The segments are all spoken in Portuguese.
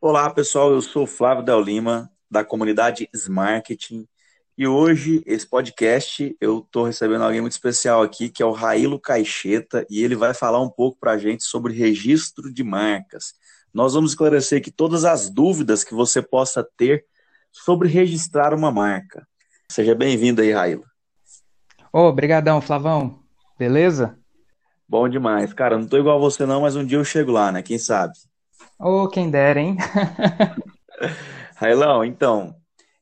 Olá, pessoal. Eu sou Flávio Del Lima, da comunidade Smarketing. E hoje, esse podcast, eu estou recebendo alguém muito especial aqui, que é o Railo Caixeta, e ele vai falar um pouco para a gente sobre registro de marcas. Nós vamos esclarecer aqui todas as dúvidas que você possa ter sobre registrar uma marca. Seja bem-vindo aí, Railo. Ô, oh, Flavão. Beleza? Bom demais. Cara, não tô igual a você não, mas um dia eu chego lá, né? Quem sabe? Ô, oh, quem dera, hein? Railão, então,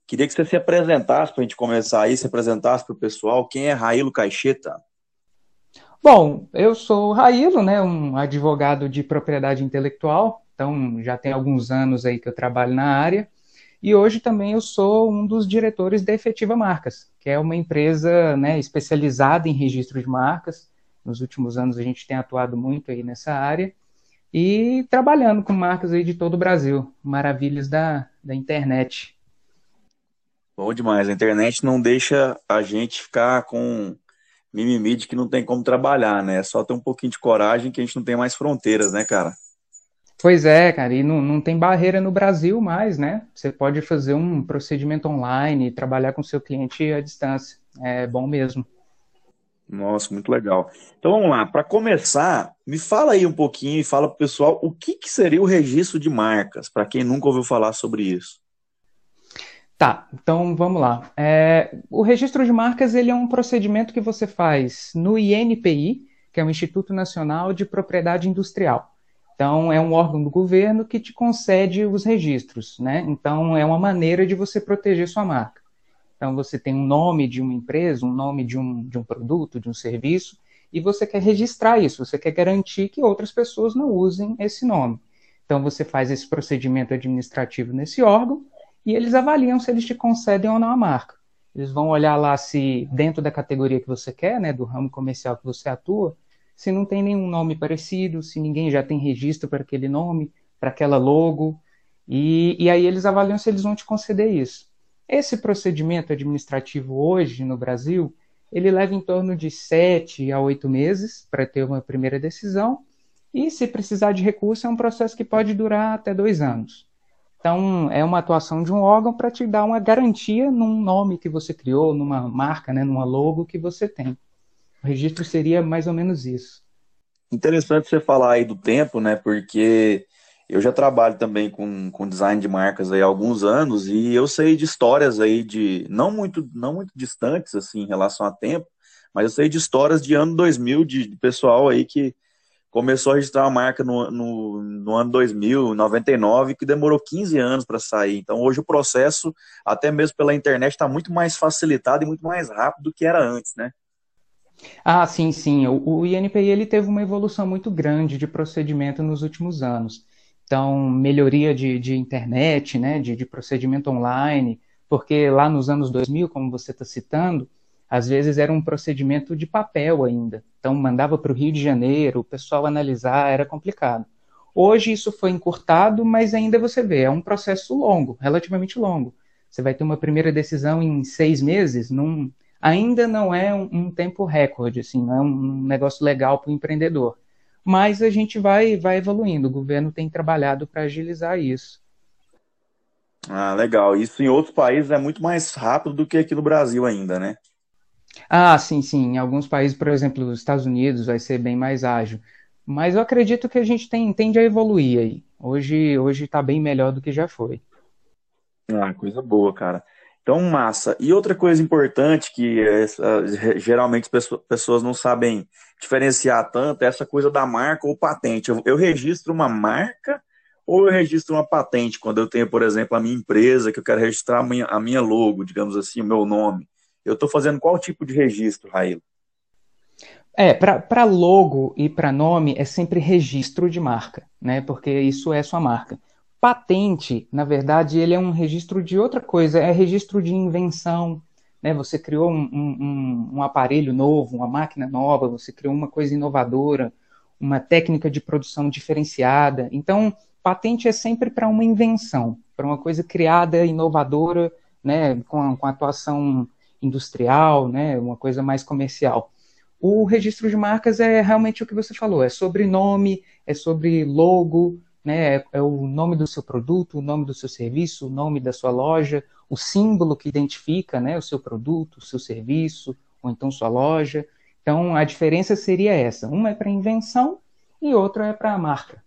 queria que você se apresentasse para a gente começar aí, se apresentasse para o pessoal. Quem é Railo Caixeta? Bom, eu sou Railo, né, um advogado de propriedade intelectual, então já tem alguns anos aí que eu trabalho na área, e hoje também eu sou um dos diretores da Efetiva Marcas, que é uma empresa né, especializada em registro de marcas. Nos últimos anos a gente tem atuado muito aí nessa área, e trabalhando com marcas aí de todo o Brasil, maravilhas da, da internet. Bom demais, a internet não deixa a gente ficar com mimimi de que não tem como trabalhar, né? É só ter um pouquinho de coragem que a gente não tem mais fronteiras, né, cara? Pois é, cara, e não, não tem barreira no Brasil mais, né? Você pode fazer um procedimento online, trabalhar com seu cliente à distância. É bom mesmo. Nossa, muito legal. Então vamos lá, para começar, me fala aí um pouquinho e fala para o pessoal o que, que seria o registro de marcas, para quem nunca ouviu falar sobre isso. Tá, então vamos lá. É, o registro de marcas ele é um procedimento que você faz no INPI, que é o Instituto Nacional de Propriedade Industrial. Então, é um órgão do governo que te concede os registros, né? Então, é uma maneira de você proteger sua marca. Então, você tem um nome de uma empresa, um nome de um, de um produto, de um serviço, e você quer registrar isso, você quer garantir que outras pessoas não usem esse nome. Então, você faz esse procedimento administrativo nesse órgão e eles avaliam se eles te concedem ou não a marca. Eles vão olhar lá se, dentro da categoria que você quer, né, do ramo comercial que você atua, se não tem nenhum nome parecido, se ninguém já tem registro para aquele nome, para aquela logo, e, e aí eles avaliam se eles vão te conceder isso. Esse procedimento administrativo hoje no Brasil, ele leva em torno de sete a oito meses para ter uma primeira decisão, e se precisar de recurso, é um processo que pode durar até dois anos. Então, é uma atuação de um órgão para te dar uma garantia num nome que você criou, numa marca, né, numa logo que você tem. O registro seria mais ou menos isso. Interessante você falar aí do tempo, né? Porque eu já trabalho também com, com design de marcas aí há alguns anos e eu sei de histórias aí de não muito não muito distantes assim em relação a tempo, mas eu sei de histórias de ano 2000 de, de pessoal aí que começou a registrar uma marca no, no, no ano 2000, 99, que demorou 15 anos para sair. Então hoje o processo, até mesmo pela internet, está muito mais facilitado e muito mais rápido do que era antes, né? Ah, sim, sim. O, o INPI ele teve uma evolução muito grande de procedimento nos últimos anos. Então, melhoria de, de internet, né, de, de procedimento online, porque lá nos anos 2000, como você está citando, às vezes era um procedimento de papel ainda. Então, mandava para o Rio de Janeiro, o pessoal analisar, era complicado. Hoje isso foi encurtado, mas ainda você vê, é um processo longo, relativamente longo. Você vai ter uma primeira decisão em seis meses, num, ainda não é um, um tempo recorde, assim, não é um negócio legal para o empreendedor mas a gente vai, vai evoluindo. O governo tem trabalhado para agilizar isso. Ah, legal. Isso em outros países é muito mais rápido do que aqui no Brasil ainda, né? Ah, sim, sim. Em alguns países, por exemplo, os Estados Unidos vai ser bem mais ágil. Mas eu acredito que a gente tem, tende a evoluir aí. Hoje hoje está bem melhor do que já foi. Ah, coisa boa, cara. Então, massa. E outra coisa importante que geralmente as pessoas não sabem diferenciar tanto é essa coisa da marca ou patente. Eu, eu, registro uma marca ou eu registro uma patente quando eu tenho, por exemplo, a minha empresa, que eu quero registrar a minha, a minha logo, digamos assim, o meu nome. Eu estou fazendo qual tipo de registro, Raíla? É, para logo e para nome é sempre registro de marca, né? Porque isso é sua marca. Patente, na verdade, ele é um registro de outra coisa, é registro de invenção. Né? Você criou um, um, um aparelho novo, uma máquina nova, você criou uma coisa inovadora, uma técnica de produção diferenciada. Então, patente é sempre para uma invenção, para uma coisa criada, inovadora, né? com, com atuação industrial, né? uma coisa mais comercial. O registro de marcas é realmente o que você falou, é sobre nome, é sobre logo, né? É, é o nome do seu produto, o nome do seu serviço, o nome da sua loja, o símbolo que identifica, né, o seu produto, o seu serviço, ou então sua loja. Então a diferença seria essa: uma é para invenção e outra é para a marca.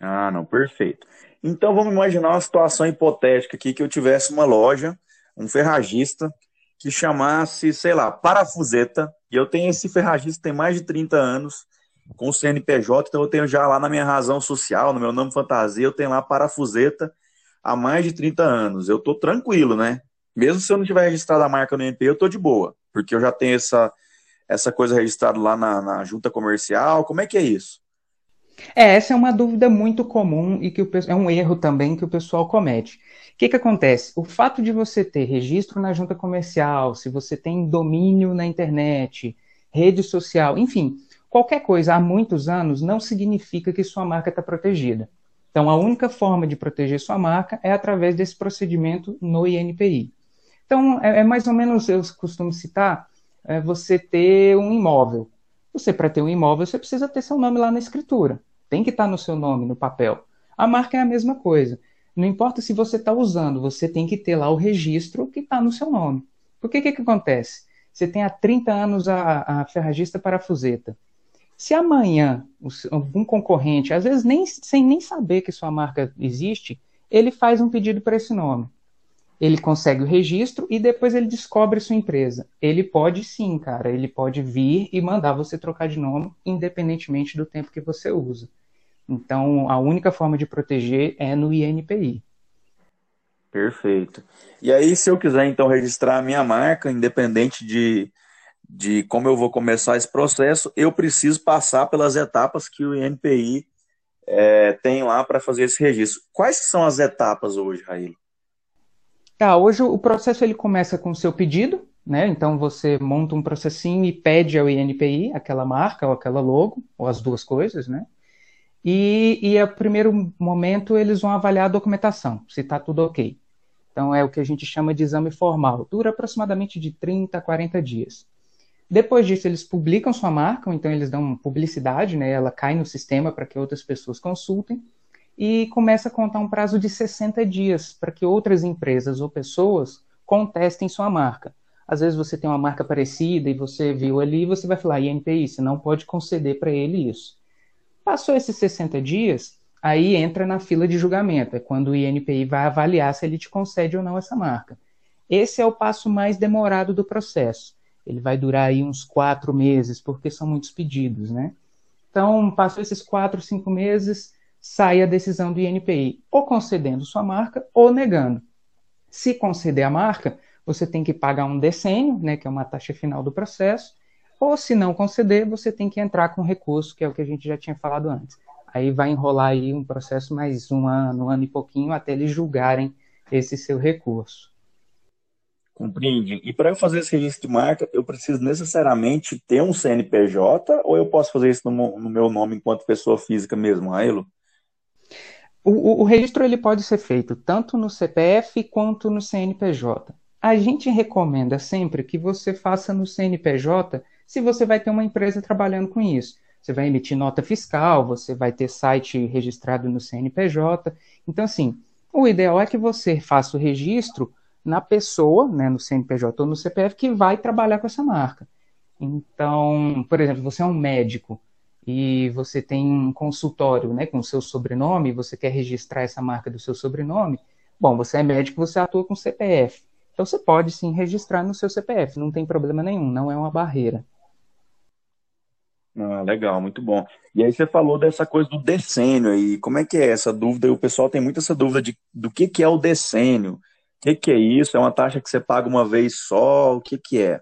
Ah, não, perfeito. Então vamos imaginar uma situação hipotética aqui que eu tivesse uma loja, um ferragista que chamasse, sei lá, Parafuseta, e eu tenho esse ferragista tem mais de 30 anos com o CNPJ, então eu tenho já lá na minha razão social, no meu nome fantasia, eu tenho lá Parafuseta há mais de 30 anos. Eu tô tranquilo, né? Mesmo se eu não tiver registrado a marca no MP, eu tô de boa, porque eu já tenho essa, essa coisa registrada lá na, na junta comercial. Como é que é isso? É, essa é uma dúvida muito comum e que o, é um erro também que o pessoal comete. O que, que acontece? O fato de você ter registro na junta comercial, se você tem domínio na internet, rede social, enfim, qualquer coisa há muitos anos não significa que sua marca está protegida. Então, a única forma de proteger sua marca é através desse procedimento no INPI. Então, é, é mais ou menos, eu costumo citar, é você ter um imóvel. Você, para ter um imóvel, você precisa ter seu nome lá na escritura. Tem que estar tá no seu nome, no papel. A marca é a mesma coisa. Não importa se você está usando, você tem que ter lá o registro que está no seu nome. Por que que, que acontece? Você tem há 30 anos a, a ferragista parafuseta. Se amanhã algum concorrente, às vezes nem, sem nem saber que sua marca existe, ele faz um pedido para esse nome. Ele consegue o registro e depois ele descobre sua empresa. Ele pode sim, cara, ele pode vir e mandar você trocar de nome, independentemente do tempo que você usa. Então, a única forma de proteger é no INPI. Perfeito. E aí, se eu quiser então registrar a minha marca, independente de, de como eu vou começar esse processo, eu preciso passar pelas etapas que o INPI é, tem lá para fazer esse registro. Quais são as etapas hoje, Raíla? Tá, hoje o processo ele começa com o seu pedido, né? Então você monta um processinho e pede ao INPI aquela marca ou aquela logo, ou as duas coisas, né? E, e a primeiro momento eles vão avaliar a documentação, se está tudo ok. Então é o que a gente chama de exame formal. Dura aproximadamente de 30 a 40 dias. Depois disso, eles publicam sua marca, então eles dão publicidade, né? Ela cai no sistema para que outras pessoas consultem e começa a contar um prazo de 60 dias para que outras empresas ou pessoas contestem sua marca. Às vezes você tem uma marca parecida e você viu ali, você vai falar, INPI, você não pode conceder para ele isso. Passou esses 60 dias, aí entra na fila de julgamento. É quando o INPI vai avaliar se ele te concede ou não essa marca. Esse é o passo mais demorado do processo. Ele vai durar aí uns quatro meses, porque são muitos pedidos, né? Então, passou esses quatro, cinco meses, sai a decisão do INPI, ou concedendo sua marca ou negando. Se conceder a marca, você tem que pagar um decênio, né, que é uma taxa final do processo, ou se não conceder, você tem que entrar com recurso, que é o que a gente já tinha falado antes. Aí vai enrolar aí um processo mais um ano, um ano e pouquinho, até eles julgarem esse seu recurso. Compreende. E para eu fazer esse registro de marca, eu preciso necessariamente ter um CNPJ ou eu posso fazer isso no, no meu nome enquanto pessoa física mesmo, Raelo? O, o, o, registro ele pode ser feito tanto no CPF quanto no CNPJ. A gente recomenda sempre que você faça no CNPJ se você vai ter uma empresa trabalhando com isso. Você vai emitir nota fiscal, você vai ter site registrado no CNPJ. Então, assim, o ideal é que você faça o registro na pessoa, né, no CNPJ ou no CPF, que vai trabalhar com essa marca. Então, por exemplo, você é um médico e você tem um consultório né, com o seu sobrenome, você quer registrar essa marca do seu sobrenome, bom, você é médico, você atua com CPF. Então você pode sim registrar no seu CPF, não tem problema nenhum, não é uma barreira. Ah, legal, muito bom. E aí você falou dessa coisa do decênio aí. Como é que é essa dúvida? O pessoal tem muito essa dúvida de do que, que é o decênio. Que, que é isso? É uma taxa que você paga uma vez só? O que, que é?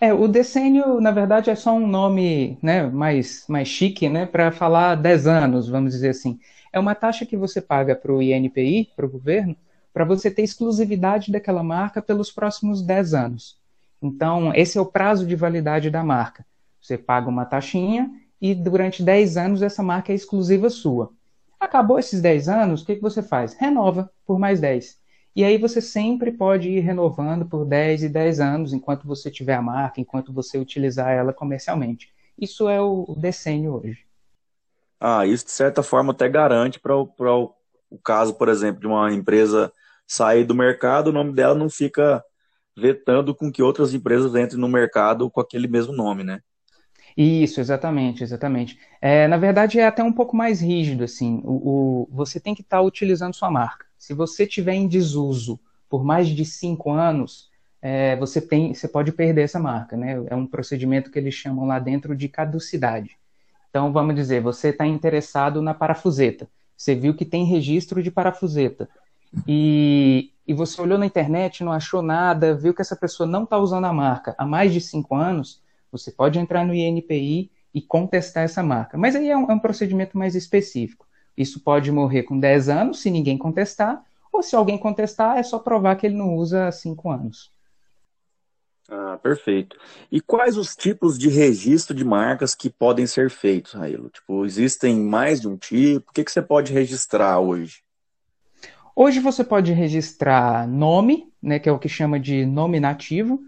É, o decênio, na verdade, é só um nome né, mais, mais chique né, para falar 10 anos, vamos dizer assim. É uma taxa que você paga para o INPI, para o governo, para você ter exclusividade daquela marca pelos próximos 10 anos. Então, esse é o prazo de validade da marca. Você paga uma taxinha e durante 10 anos essa marca é exclusiva sua. Acabou esses 10 anos, o que, que você faz? Renova por mais 10. E aí você sempre pode ir renovando por 10 e 10 anos, enquanto você tiver a marca, enquanto você utilizar ela comercialmente. Isso é o decênio hoje. Ah, isso de certa forma até garante para o, o caso, por exemplo, de uma empresa sair do mercado, o nome dela não fica vetando com que outras empresas entrem no mercado com aquele mesmo nome, né? Isso, exatamente, exatamente. É, na verdade, é até um pouco mais rígido, assim. O, o você tem que estar tá utilizando sua marca. Se você tiver em desuso por mais de cinco anos, é, você tem, você pode perder essa marca, né? É um procedimento que eles chamam lá dentro de caducidade. Então, vamos dizer, você está interessado na parafuseta. Você viu que tem registro de parafuseta. E, e você olhou na internet, não achou nada, viu que essa pessoa não está usando a marca há mais de cinco anos, você pode entrar no INPI e contestar essa marca. Mas aí é um, é um procedimento mais específico. Isso pode morrer com 10 anos, se ninguém contestar, ou se alguém contestar, é só provar que ele não usa há 5 anos. Ah, perfeito. E quais os tipos de registro de marcas que podem ser feitos, Railo? Tipo, existem mais de um tipo? O que, que você pode registrar hoje? Hoje você pode registrar nome, né, que é o que chama de nome nativo.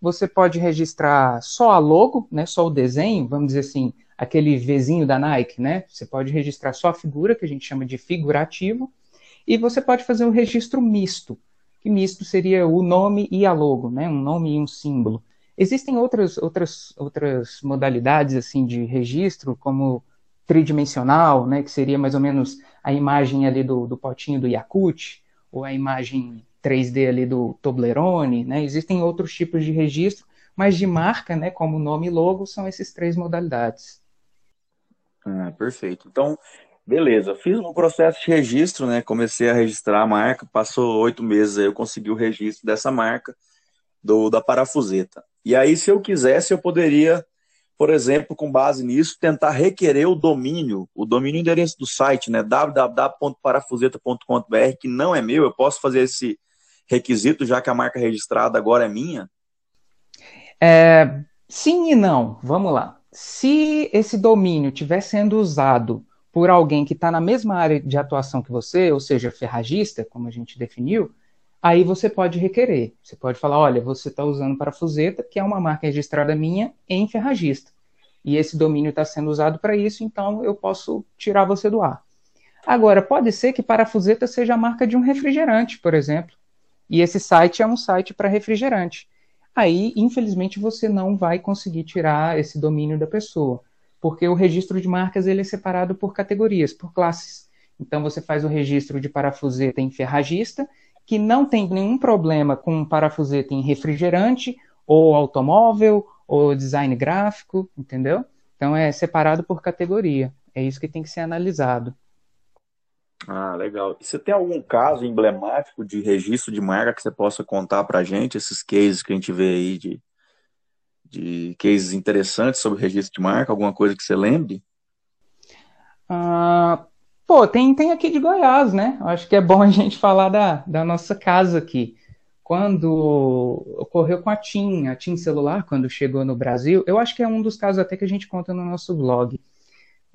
Você pode registrar só a logo, né, só o desenho, vamos dizer assim, aquele Vzinho da Nike, né? Você pode registrar só a figura, que a gente chama de figurativo, e você pode fazer um registro misto, que misto seria o nome e a logo, né? Um nome e um símbolo. Existem outras, outras, outras modalidades assim de registro, como tridimensional, né, que seria mais ou menos a imagem ali do, do potinho do Yakut, ou a imagem 3D ali do Toblerone, né? Existem outros tipos de registro, mas de marca, né, como nome e logo, são esses três modalidades. Ah, perfeito. Então, beleza. Fiz um processo de registro, né? Comecei a registrar a marca. Passou oito meses aí eu consegui o registro dessa marca do da parafuseta. E aí, se eu quisesse, eu poderia, por exemplo, com base nisso, tentar requerer o domínio, o domínio endereço do site, né? www.parafuseta.com.br, que não é meu. Eu posso fazer esse requisito, já que a marca registrada agora é minha? É, sim e não. Vamos lá se esse domínio estiver sendo usado por alguém que está na mesma área de atuação que você, ou seja, ferragista, como a gente definiu, aí você pode requerer. Você pode falar, olha, você está usando parafuseta, que é uma marca registrada minha em ferragista. E esse domínio está sendo usado para isso, então eu posso tirar você do ar. Agora, pode ser que parafuseta seja a marca de um refrigerante, por exemplo. E esse site é um site para refrigerante aí infelizmente você não vai conseguir tirar esse domínio da pessoa, porque o registro de marcas ele é separado por categorias, por classes. Então você faz o registro de parafuseta em ferragista, que não tem nenhum problema com parafuseta em refrigerante, ou automóvel, ou design gráfico, entendeu? Então é separado por categoria. É isso que tem que ser analisado. Ah, legal. E você tem algum caso emblemático de registro de marca que você possa contar para a gente? Esses cases que a gente vê aí de, de cases interessantes sobre registro de marca? Alguma coisa que você lembre? Ah, pô, tem, tem aqui de Goiás, né? Acho que é bom a gente falar da, da nossa casa aqui. Quando ocorreu com a TIM, a TIM celular, quando chegou no Brasil, eu acho que é um dos casos até que a gente conta no nosso blog.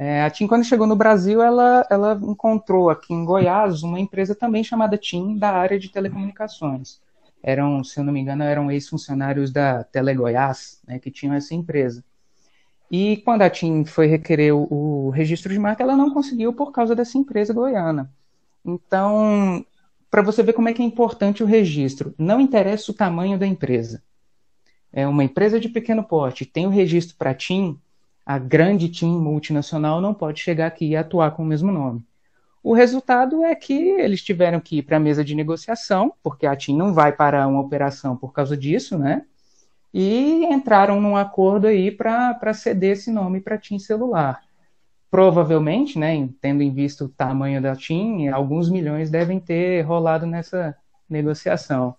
É, a TIM, quando chegou no Brasil, ela, ela encontrou aqui em Goiás uma empresa também chamada TIM, da área de telecomunicações. Eram, se eu não me engano, eram ex-funcionários da Telegoiás, né, que tinham essa empresa. E quando a TIM foi requerer o, o registro de marca, ela não conseguiu por causa dessa empresa goiana. Então, para você ver como é que é importante o registro, não interessa o tamanho da empresa. É uma empresa de pequeno porte, tem o registro para TIM, a grande TIM multinacional não pode chegar aqui e atuar com o mesmo nome. O resultado é que eles tiveram que ir para a mesa de negociação, porque a TIM não vai parar uma operação por causa disso, né? E entraram num acordo aí para ceder esse nome para TIM celular. Provavelmente, né, tendo em vista o tamanho da TIM, alguns milhões devem ter rolado nessa negociação.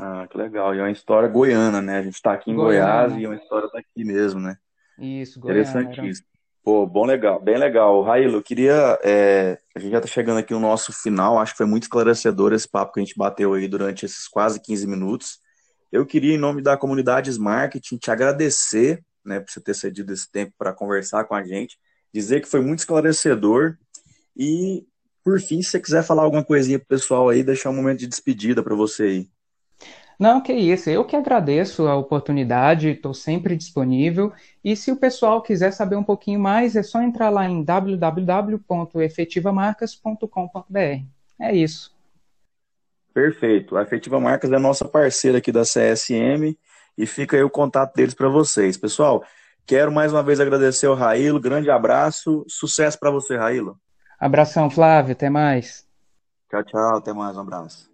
Ah, que legal. E é uma história goiana, né? A gente está aqui em. Goiás e é uma história daqui mesmo, né? Isso, Goiânia. Interessantíssimo. Pô, bom, legal, bem legal. Raílo, eu queria. É, a gente já está chegando aqui no nosso final, acho que foi muito esclarecedor esse papo que a gente bateu aí durante esses quase 15 minutos. Eu queria, em nome da comunidade Marketing, te agradecer né, por você ter cedido esse tempo para conversar com a gente, dizer que foi muito esclarecedor e por fim, se você quiser falar alguma coisinha pro pessoal aí, deixar um momento de despedida para você aí. Não, que isso. Eu que agradeço a oportunidade, estou sempre disponível. E se o pessoal quiser saber um pouquinho mais, é só entrar lá em www.efetivamarcas.com.br. É isso. Perfeito. A Efetiva Marcas é nossa parceira aqui da CSM e fica aí o contato deles para vocês. Pessoal, quero mais uma vez agradecer ao Raílo. Grande abraço. Sucesso para você, Raílo. Abração, Flávio. Até mais. Tchau, tchau. Até mais. Um abraço.